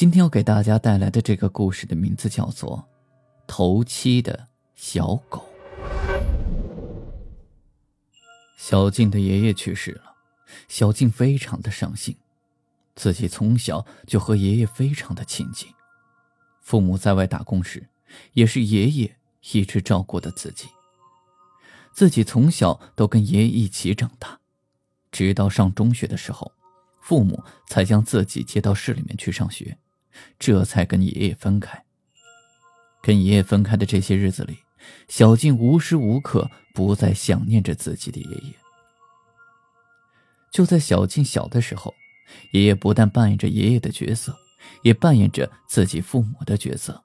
今天要给大家带来的这个故事的名字叫做《头七的小狗》。小静的爷爷去世了，小静非常的伤心。自己从小就和爷爷非常的亲近，父母在外打工时，也是爷爷一直照顾的自己。自己从小都跟爷爷一起长大，直到上中学的时候。父母才将自己接到市里面去上学，这才跟爷爷分开。跟爷爷分开的这些日子里，小静无时无刻不在想念着自己的爷爷。就在小静小的时候，爷爷不但扮演着爷爷的角色，也扮演着自己父母的角色。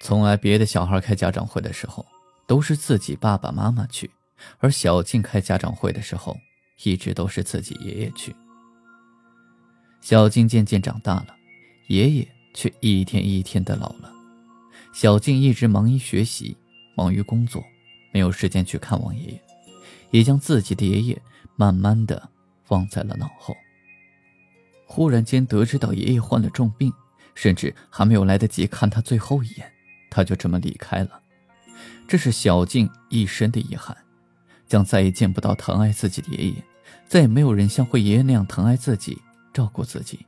从来别的小孩开家长会的时候，都是自己爸爸妈妈去，而小静开家长会的时候。一直都是自己爷爷去。小静渐渐长大了，爷爷却一天一天的老了。小静一直忙于学习，忙于工作，没有时间去看望爷爷，也将自己的爷爷慢慢的忘在了脑后。忽然间得知到爷爷患了重病，甚至还没有来得及看他最后一眼，他就这么离开了。这是小静一生的遗憾。将再也见不到疼爱自己的爷爷，再也没有人像会爷爷那样疼爱自己、照顾自己。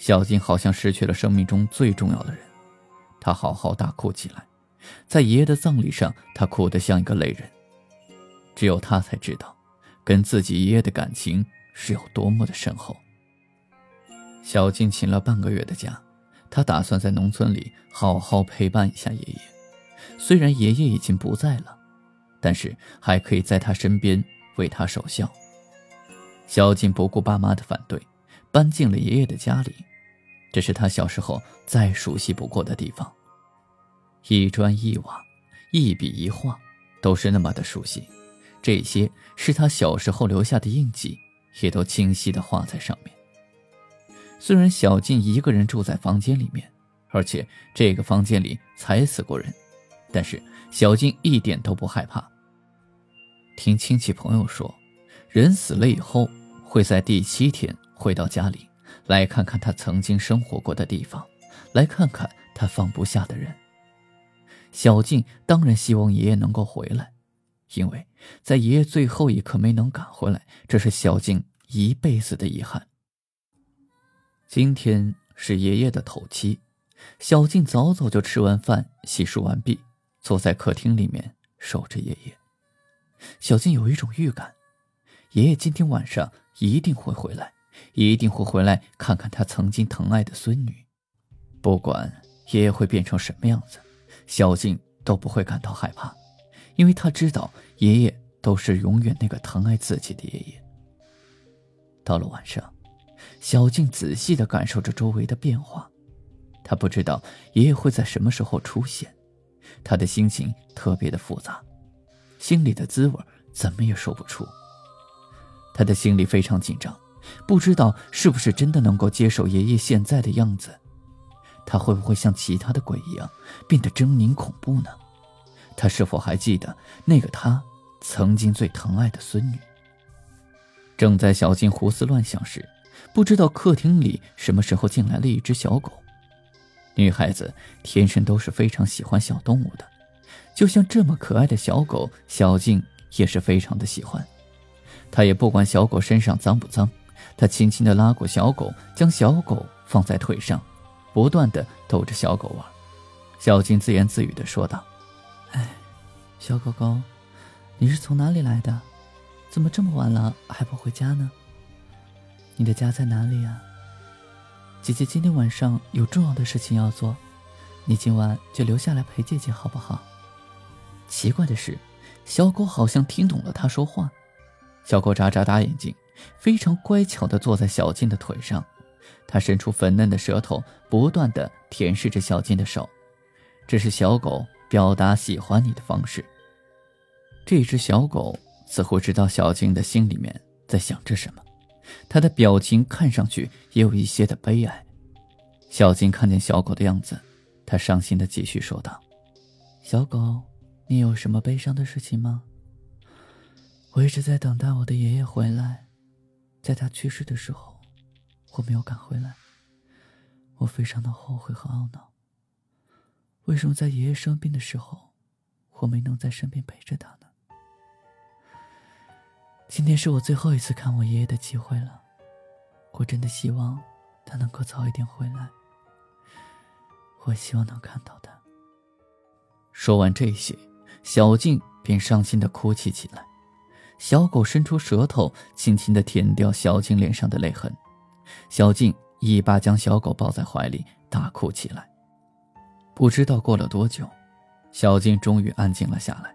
小静好像失去了生命中最重要的人，她嚎嚎大哭起来。在爷爷的葬礼上，她哭得像一个泪人。只有她才知道，跟自己爷爷的感情是有多么的深厚。小静请了半个月的假，她打算在农村里好好陪伴一下爷爷。虽然爷爷已经不在了。但是还可以在他身边为他守孝。小静不顾爸妈的反对，搬进了爷爷的家里。这是他小时候再熟悉不过的地方，一砖一瓦，一笔一画，都是那么的熟悉。这些是他小时候留下的印记，也都清晰的画在上面。虽然小静一个人住在房间里面，而且这个房间里踩死过人，但是小静一点都不害怕。听亲戚朋友说，人死了以后会在第七天回到家里，来看看他曾经生活过的地方，来看看他放不下的人。小静当然希望爷爷能够回来，因为在爷爷最后一刻没能赶回来，这是小静一辈子的遗憾。今天是爷爷的头七，小静早早就吃完饭、洗漱完毕，坐在客厅里面守着爷爷。小静有一种预感，爷爷今天晚上一定会回来，一定会回来看看他曾经疼爱的孙女。不管爷爷会变成什么样子，小静都不会感到害怕，因为她知道爷爷都是永远那个疼爱自己的爷爷。到了晚上，小静仔细的感受着周围的变化，她不知道爷爷会在什么时候出现，她的心情特别的复杂。心里的滋味怎么也说不出。她的心里非常紧张，不知道是不是真的能够接受爷爷现在的样子。他会不会像其他的鬼一样变得狰狞恐怖呢？他是否还记得那个他曾经最疼爱的孙女？正在小静胡思乱想时，不知道客厅里什么时候进来了一只小狗。女孩子天生都是非常喜欢小动物的。就像这么可爱的小狗，小静也是非常的喜欢。她也不管小狗身上脏不脏，他轻轻的拉过小狗，将小狗放在腿上，不断的逗着小狗玩。小静自言自语的说道：“哎，小狗狗，你是从哪里来的？怎么这么晚了还不回家呢？你的家在哪里啊？姐姐今天晚上有重要的事情要做，你今晚就留下来陪姐姐好不好？”奇怪的是，小狗好像听懂了他说话。小狗眨眨大眼睛，非常乖巧地坐在小静的腿上，他伸出粉嫩的舌头，不断的舔舐着小静的手，这是小狗表达喜欢你的方式。这只小狗似乎知道小静的心里面在想着什么，它的表情看上去也有一些的悲哀。小静看见小狗的样子，她伤心的继续说道：“小狗，你有什么悲伤的事情吗？我一直在等待我的爷爷回来，在他去世的时候。”我没有赶回来，我非常的后悔和懊恼。为什么在爷爷生病的时候，我没能在身边陪着他呢？今天是我最后一次看我爷爷的机会了，我真的希望他能够早一点回来。我希望能看到他。说完这些，小静便伤心的哭泣起来。小狗伸出舌头，轻轻的舔掉小静脸上的泪痕。小静一把将小狗抱在怀里，大哭起来。不知道过了多久，小静终于安静了下来。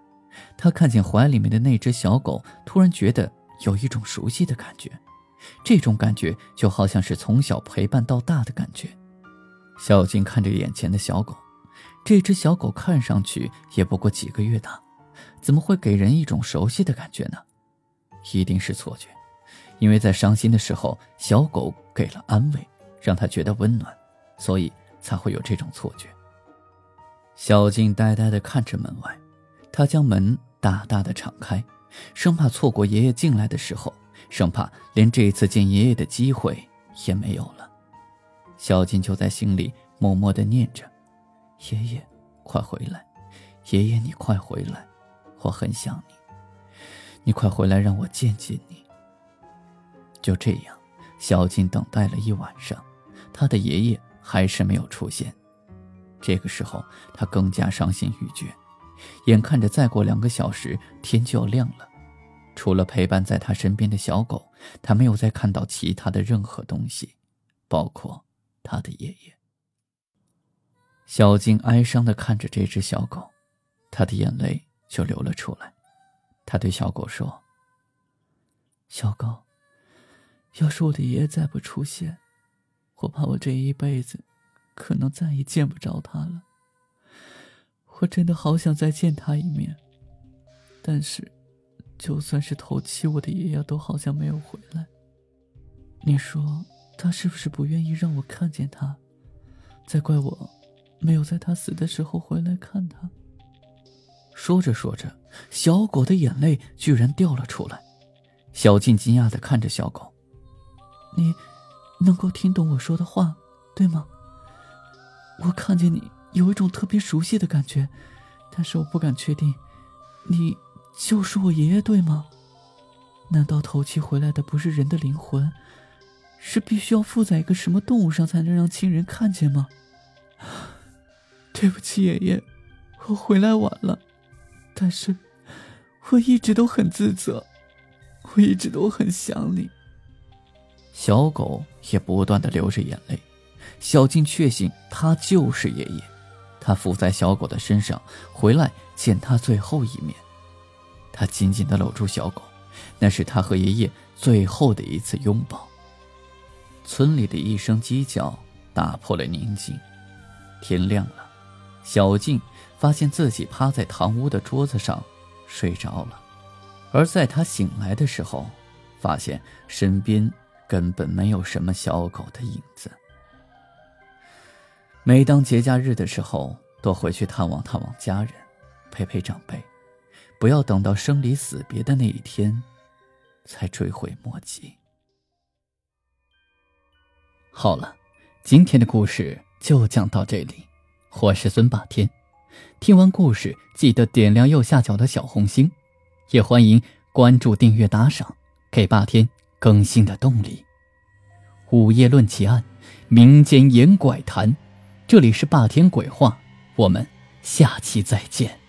她看见怀里面的那只小狗，突然觉得有一种熟悉的感觉，这种感觉就好像是从小陪伴到大的感觉。小静看着眼前的小狗，这只小狗看上去也不过几个月大，怎么会给人一种熟悉的感觉呢？一定是错觉。因为在伤心的时候，小狗给了安慰，让他觉得温暖，所以才会有这种错觉。小静呆呆地看着门外，她将门大大的敞开，生怕错过爷爷进来的时候，生怕连这次见爷爷的机会也没有了。小静就在心里默默地念着：“爷爷，快回来！爷爷，你快回来！我很想你，你快回来，让我见见你。”就这样，小静等待了一晚上，他的爷爷还是没有出现。这个时候，他更加伤心欲绝，眼看着再过两个小时天就要亮了，除了陪伴在他身边的小狗，他没有再看到其他的任何东西，包括他的爷爷。小静哀伤的看着这只小狗，他的眼泪就流了出来。他对小狗说：“小狗。”要是我的爷爷再不出现，我怕我这一辈子可能再也见不着他了。我真的好想再见他一面，但是，就算是头七，我的爷爷都好像没有回来。你说他是不是不愿意让我看见他？再怪我没有在他死的时候回来看他。说着说着，小狗的眼泪居然掉了出来。小静惊讶的看着小狗。你能够听懂我说的话，对吗？我看见你有一种特别熟悉的感觉，但是我不敢确定，你就是我爷爷，对吗？难道头七回来的不是人的灵魂，是必须要附在一个什么动物上才能让亲人看见吗？对不起，爷爷，我回来晚了，但是我一直都很自责，我一直都很想你。小狗也不断的流着眼泪，小静确信他就是爷爷，他伏在小狗的身上，回来见他最后一面。他紧紧的搂住小狗，那是他和爷爷最后的一次拥抱。村里的一声鸡叫打破了宁静。天亮了，小静发现自己趴在堂屋的桌子上睡着了，而在他醒来的时候，发现身边。根本没有什么小狗的影子。每当节假日的时候，多回去探望探望家人，陪陪长辈，不要等到生离死别的那一天，才追悔莫及。好了，今天的故事就讲到这里，我是孙霸天。听完故事，记得点亮右下角的小红心，也欢迎关注、订阅、打赏，给霸天。更新的动力。午夜论奇案，民间言怪谈，这里是霸天鬼话，我们下期再见。